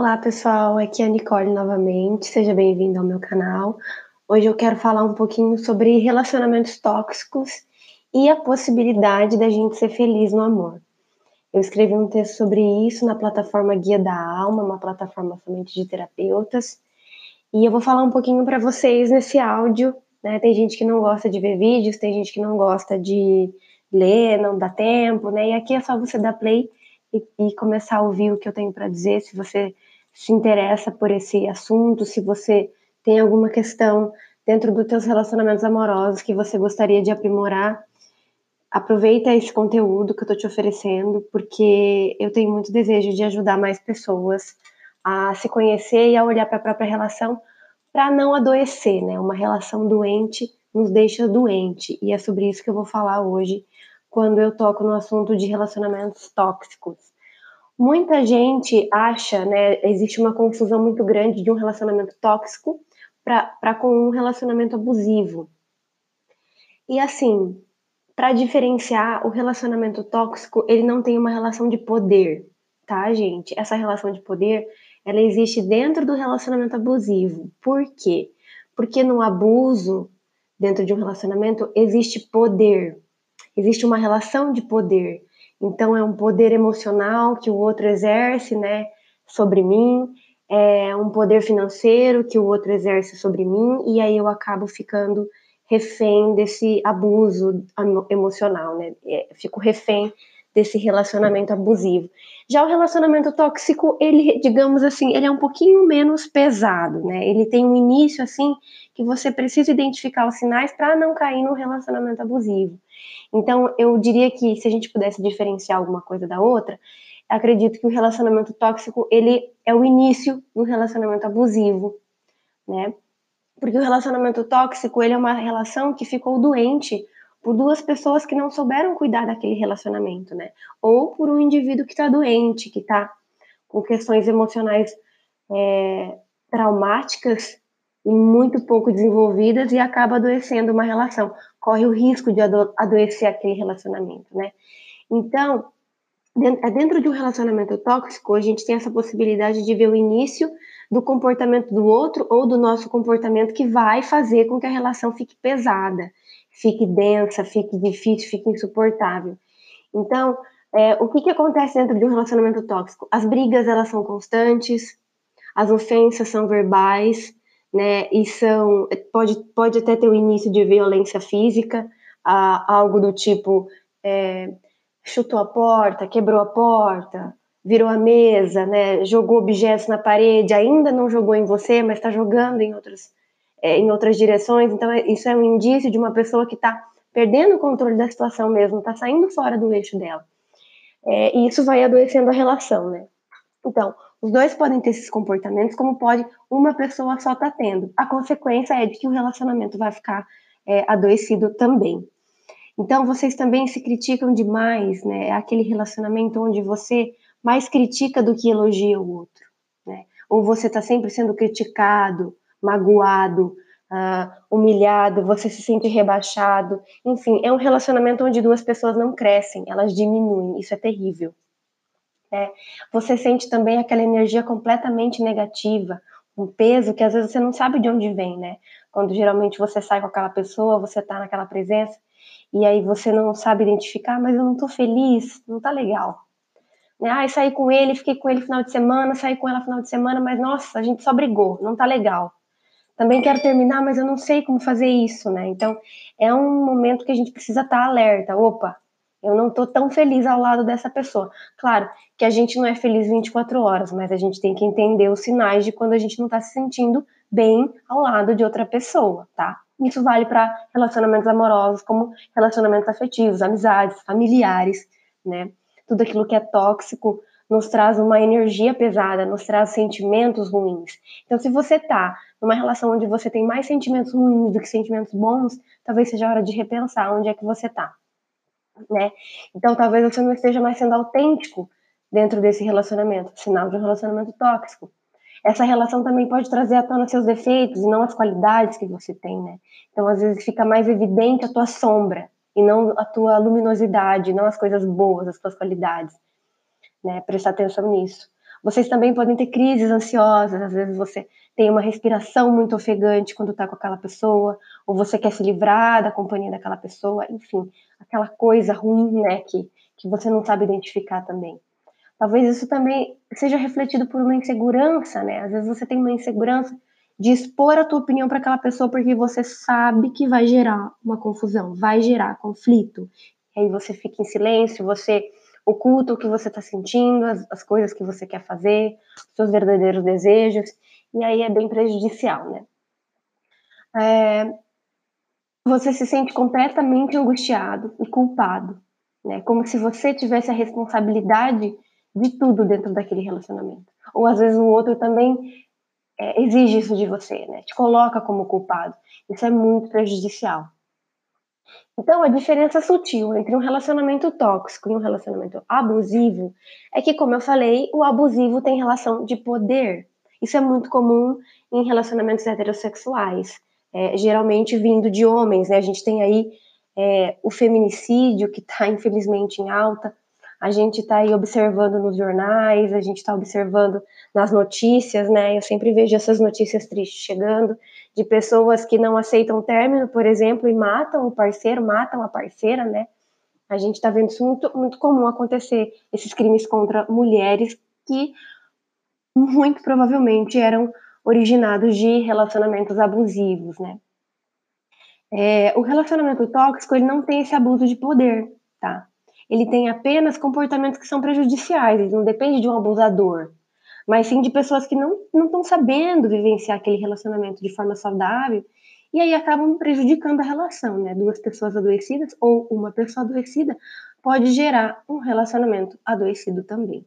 Olá pessoal, aqui é a Nicole novamente, seja bem-vindo ao meu canal. Hoje eu quero falar um pouquinho sobre relacionamentos tóxicos e a possibilidade da gente ser feliz no amor. Eu escrevi um texto sobre isso na plataforma Guia da Alma, uma plataforma somente de terapeutas, e eu vou falar um pouquinho para vocês nesse áudio. Né? Tem gente que não gosta de ver vídeos, tem gente que não gosta de ler, não dá tempo, né? E aqui é só você dar play e, e começar a ouvir o que eu tenho para dizer, se você se interessa por esse assunto, se você tem alguma questão dentro dos teus relacionamentos amorosos que você gostaria de aprimorar, aproveita esse conteúdo que eu estou te oferecendo, porque eu tenho muito desejo de ajudar mais pessoas a se conhecer e a olhar para a própria relação para não adoecer, né? Uma relação doente nos deixa doente, e é sobre isso que eu vou falar hoje quando eu toco no assunto de relacionamentos tóxicos. Muita gente acha, né, existe uma confusão muito grande de um relacionamento tóxico para com um relacionamento abusivo. E assim, para diferenciar, o relacionamento tóxico, ele não tem uma relação de poder, tá, gente? Essa relação de poder, ela existe dentro do relacionamento abusivo. Por quê? Porque no abuso, dentro de um relacionamento, existe poder existe uma relação de poder. Então, é um poder emocional que o outro exerce, né, sobre mim, é um poder financeiro que o outro exerce sobre mim, e aí eu acabo ficando refém desse abuso emocional, né? É, fico refém desse relacionamento abusivo. Já o relacionamento tóxico, ele, digamos assim, ele é um pouquinho menos pesado, né? Ele tem um início assim que você precisa identificar os sinais para não cair no relacionamento abusivo. Então, eu diria que se a gente pudesse diferenciar alguma coisa da outra, acredito que o relacionamento tóxico, ele é o início do relacionamento abusivo, né? Porque o relacionamento tóxico, ele é uma relação que ficou doente por duas pessoas que não souberam cuidar daquele relacionamento, né? Ou por um indivíduo que está doente, que está com questões emocionais é, traumáticas e muito pouco desenvolvidas e acaba adoecendo uma relação. Corre o risco de ado adoecer aquele relacionamento, né? Então, é dentro de um relacionamento tóxico, a gente tem essa possibilidade de ver o início do comportamento do outro ou do nosso comportamento que vai fazer com que a relação fique pesada, fique densa, fique difícil, fique insuportável. Então, é, o que, que acontece dentro de um relacionamento tóxico? As brigas elas são constantes, as ofensas são verbais, né? E são pode, pode até ter o início de violência física, a, algo do tipo é, chutou a porta, quebrou a porta, virou a mesa, né? Jogou objetos na parede, ainda não jogou em você, mas está jogando em outras é, em outras direções. Então é, isso é um indício de uma pessoa que está perdendo o controle da situação mesmo, está saindo fora do eixo dela. É, e isso vai adoecendo a relação, né? Então, os dois podem ter esses comportamentos, como pode uma pessoa só estar tá tendo. A consequência é de que o relacionamento vai ficar é, adoecido também. Então, vocês também se criticam demais, né? É aquele relacionamento onde você mais critica do que elogia o outro, né? Ou você está sempre sendo criticado, magoado, uh, humilhado, você se sente rebaixado. Enfim, é um relacionamento onde duas pessoas não crescem, elas diminuem. Isso é terrível. Né? Você sente também aquela energia completamente negativa, um peso que às vezes você não sabe de onde vem, né? Quando geralmente você sai com aquela pessoa, você tá naquela presença, e aí você não sabe identificar, mas eu não tô feliz, não tá legal. Né? Ah, saí com ele, fiquei com ele final de semana, saí com ela final de semana, mas nossa, a gente só brigou, não tá legal. Também quero terminar, mas eu não sei como fazer isso, né? Então, é um momento que a gente precisa estar tá alerta. Opa, eu não estou tão feliz ao lado dessa pessoa. Claro que a gente não é feliz 24 horas, mas a gente tem que entender os sinais de quando a gente não está se sentindo bem ao lado de outra pessoa, tá? Isso vale para relacionamentos amorosos, como relacionamentos afetivos, amizades, familiares, né? Tudo aquilo que é tóxico nos traz uma energia pesada, nos traz sentimentos ruins. Então, se você tá numa relação onde você tem mais sentimentos ruins do que sentimentos bons, talvez seja a hora de repensar onde é que você tá né? Então talvez você não esteja mais sendo autêntico dentro desse relacionamento, sinal de um relacionamento tóxico. Essa relação também pode trazer à tona seus defeitos e não as qualidades que você tem, né? Então às vezes fica mais evidente a tua sombra e não a tua luminosidade, não as coisas boas, as tuas qualidades, né? Prestar atenção nisso. Vocês também podem ter crises ansiosas, às vezes você tem uma respiração muito ofegante quando está com aquela pessoa, ou você quer se livrar da companhia daquela pessoa, enfim, aquela coisa ruim, né, que, que você não sabe identificar também. Talvez isso também seja refletido por uma insegurança, né? Às vezes você tem uma insegurança de expor a tua opinião para aquela pessoa porque você sabe que vai gerar uma confusão, vai gerar conflito. E aí você fica em silêncio, você oculta o que você está sentindo, as, as, coisas que você quer fazer, seus verdadeiros desejos, e aí é bem prejudicial, né? É, você se sente completamente angustiado e culpado, né? Como se você tivesse a responsabilidade de tudo dentro daquele relacionamento. Ou às vezes o outro também é, exige isso de você, né? Te coloca como culpado. Isso é muito prejudicial. Então, a diferença sutil entre um relacionamento tóxico e um relacionamento abusivo é que, como eu falei, o abusivo tem relação de poder. Isso é muito comum em relacionamentos heterossexuais, é, geralmente vindo de homens. Né? A gente tem aí é, o feminicídio, que está infelizmente em alta, a gente está aí observando nos jornais, a gente está observando nas notícias, né? Eu sempre vejo essas notícias tristes chegando de pessoas que não aceitam término, por exemplo, e matam o parceiro, matam a parceira, né? A gente está vendo isso muito, muito comum acontecer, esses crimes contra mulheres que muito provavelmente eram originados de relacionamentos abusivos, né? É, o relacionamento tóxico ele não tem esse abuso de poder, tá? ele tem apenas comportamentos que são prejudiciais, ele não depende de um abusador, mas sim de pessoas que não estão sabendo vivenciar aquele relacionamento de forma saudável e aí acabam prejudicando a relação, né? Duas pessoas adoecidas ou uma pessoa adoecida pode gerar um relacionamento adoecido também.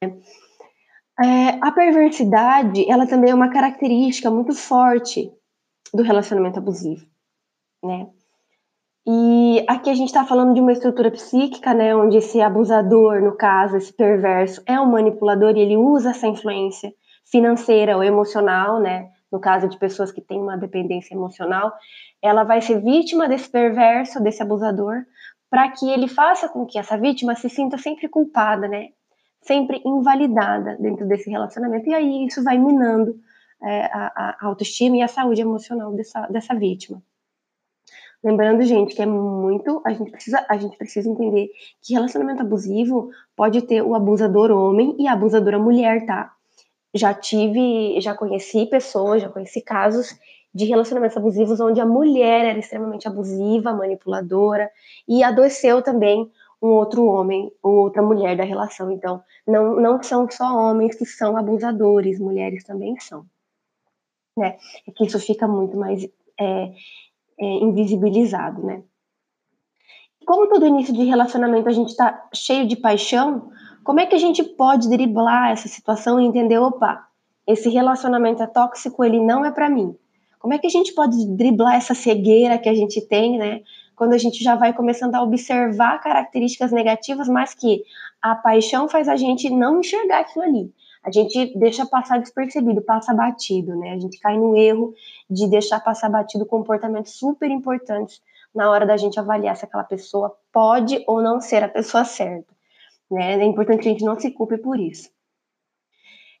É, a perversidade, ela também é uma característica muito forte do relacionamento abusivo, né? E aqui a gente está falando de uma estrutura psíquica, né, onde esse abusador, no caso, esse perverso, é um manipulador e ele usa essa influência financeira ou emocional, né, no caso de pessoas que têm uma dependência emocional, ela vai ser vítima desse perverso, desse abusador, para que ele faça com que essa vítima se sinta sempre culpada, né, sempre invalidada dentro desse relacionamento. E aí isso vai minando é, a, a autoestima e a saúde emocional dessa, dessa vítima. Lembrando, gente, que é muito. A gente, precisa, a gente precisa entender que relacionamento abusivo pode ter o abusador homem e a abusadora mulher, tá? Já tive, já conheci pessoas, já conheci casos de relacionamentos abusivos onde a mulher era extremamente abusiva, manipuladora e adoeceu também um outro homem ou outra mulher da relação. Então, não, não são só homens que são abusadores, mulheres também são. Né? É que isso fica muito mais é, é, invisibilizado, né? Como todo início de relacionamento a gente está cheio de paixão, como é que a gente pode driblar essa situação e entender, opa, esse relacionamento é tóxico, ele não é para mim. Como é que a gente pode driblar essa cegueira que a gente tem, né? Quando a gente já vai começando a observar características negativas, mas que a paixão faz a gente não enxergar aquilo ali a gente deixa passar despercebido, passa batido, né? A gente cai no erro de deixar passar batido comportamentos super importantes na hora da gente avaliar se aquela pessoa pode ou não ser a pessoa certa. Né? É importante que a gente não se culpe por isso.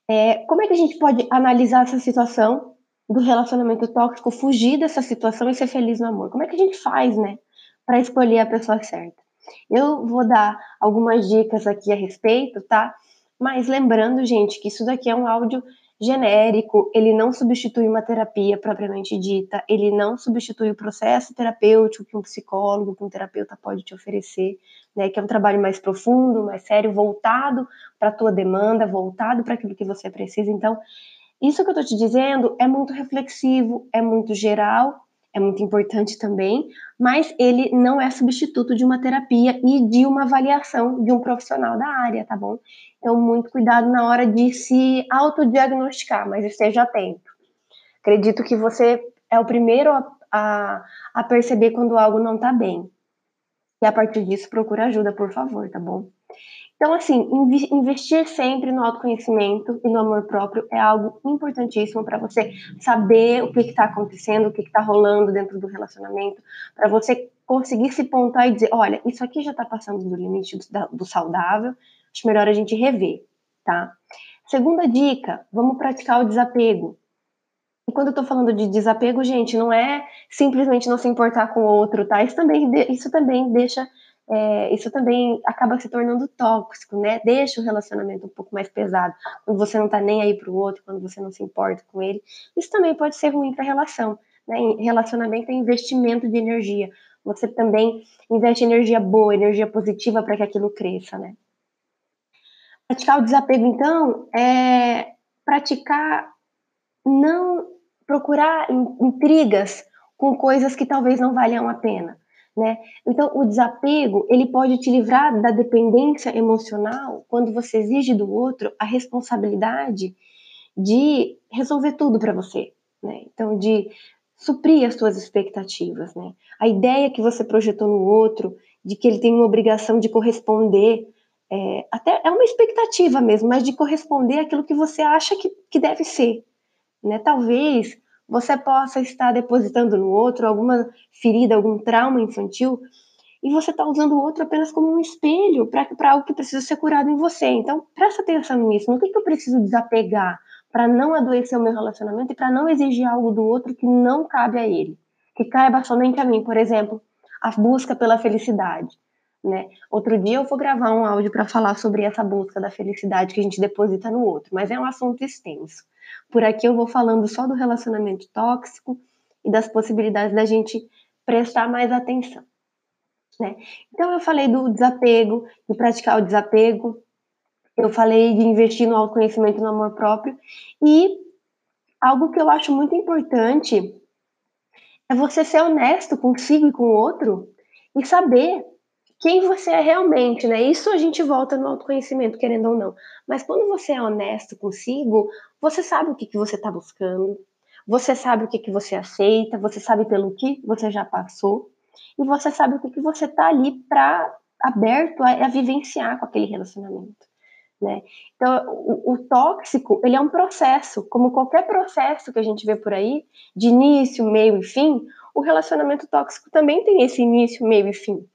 É, como é que a gente pode analisar essa situação do relacionamento tóxico, fugir dessa situação e ser feliz no amor? Como é que a gente faz, né, para escolher a pessoa certa? Eu vou dar algumas dicas aqui a respeito, tá? Mas lembrando, gente, que isso daqui é um áudio genérico, ele não substitui uma terapia propriamente dita, ele não substitui o processo terapêutico que um psicólogo, que um terapeuta pode te oferecer, né, que é um trabalho mais profundo, mais sério, voltado para a tua demanda, voltado para aquilo que você precisa. Então, isso que eu estou te dizendo é muito reflexivo, é muito geral é muito importante também, mas ele não é substituto de uma terapia e de uma avaliação de um profissional da área, tá bom? Então, muito cuidado na hora de se autodiagnosticar, mas esteja atento. Acredito que você é o primeiro a, a, a perceber quando algo não tá bem. E a partir disso, procura ajuda, por favor, tá bom? Então, assim, investir sempre no autoconhecimento e no amor próprio é algo importantíssimo para você saber o que está acontecendo, o que está rolando dentro do relacionamento, para você conseguir se pontar e dizer: olha, isso aqui já está passando do limite do, do saudável, acho melhor a gente rever. tá? Segunda dica, vamos praticar o desapego. E quando eu tô falando de desapego, gente, não é simplesmente não se importar com o outro, tá? Isso também, isso também deixa, é, isso também acaba se tornando tóxico, né? Deixa o relacionamento um pouco mais pesado. Quando você não tá nem aí pro outro, quando você não se importa com ele. Isso também pode ser ruim pra relação, né? Relacionamento é investimento de energia. Você também investe energia boa, energia positiva para que aquilo cresça, né? Praticar o desapego, então, é praticar não procurar intrigas com coisas que talvez não valham a pena, né? Então, o desapego, ele pode te livrar da dependência emocional quando você exige do outro a responsabilidade de resolver tudo para você, né? Então, de suprir as suas expectativas, né? A ideia que você projetou no outro, de que ele tem uma obrigação de corresponder, é, até é uma expectativa mesmo, mas de corresponder àquilo que você acha que, que deve ser, né? Talvez você possa estar depositando no outro alguma ferida, algum trauma infantil, e você está usando o outro apenas como um espelho para algo que precisa ser curado em você. Então, presta atenção nisso. No que, que eu preciso desapegar para não adoecer o meu relacionamento e para não exigir algo do outro que não cabe a ele, que caiba somente a mim. Por exemplo, a busca pela felicidade. Né? Outro dia eu vou gravar um áudio para falar sobre essa busca da felicidade que a gente deposita no outro, mas é um assunto extenso. Por aqui eu vou falando só do relacionamento tóxico e das possibilidades da gente prestar mais atenção. Né? Então eu falei do desapego, de praticar o desapego, eu falei de investir no autoconhecimento no amor próprio, e algo que eu acho muito importante é você ser honesto consigo e com o outro e saber quem você é realmente, né? Isso a gente volta no autoconhecimento, querendo ou não. Mas quando você é honesto consigo, você sabe o que, que você está buscando, você sabe o que, que você aceita, você sabe pelo que você já passou, e você sabe o que, que você está ali para aberto a, a, vivenciar com aquele relacionamento. Né? Então, o, o, tóxico, ele é um processo, como qualquer processo que a gente vê por aí, de início, meio e fim, o relacionamento tóxico também tem esse início, meio e fim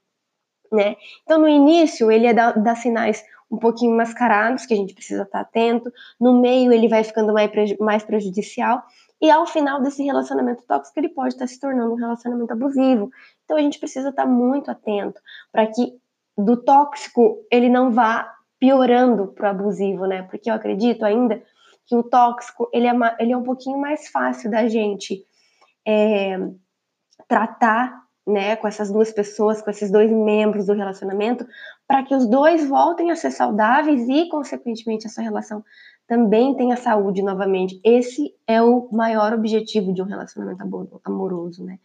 né? Então, no início, ele é sinais um pouquinho mascarados, que a gente precisa estar atento. No meio, ele vai ficando mais, mais prejudicial. E ao final desse relacionamento tóxico, ele pode estar se tornando um relacionamento abusivo. Então, a gente precisa estar muito atento para que do tóxico ele não vá piorando para o abusivo, né? Porque eu acredito ainda que o tóxico ele é, ele é um pouquinho mais fácil da gente é, tratar né, com essas duas pessoas, com esses dois membros do relacionamento, para que os dois voltem a ser saudáveis e, consequentemente, essa relação também tenha saúde novamente. Esse é o maior objetivo de um relacionamento amoroso, né?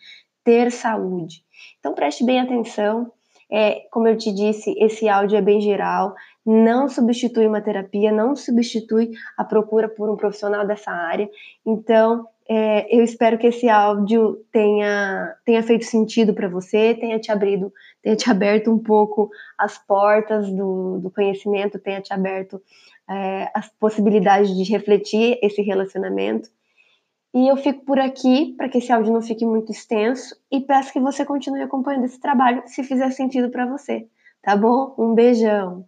Ter saúde. Então preste bem atenção. É, como eu te disse, esse áudio é bem geral, não substitui uma terapia, não substitui a procura por um profissional dessa área. Então, é, eu espero que esse áudio tenha, tenha feito sentido para você, tenha te abrido, tenha te aberto um pouco as portas do, do conhecimento, tenha te aberto é, as possibilidades de refletir esse relacionamento. E eu fico por aqui para que esse áudio não fique muito extenso e peço que você continue acompanhando esse trabalho se fizer sentido para você, tá bom? Um beijão.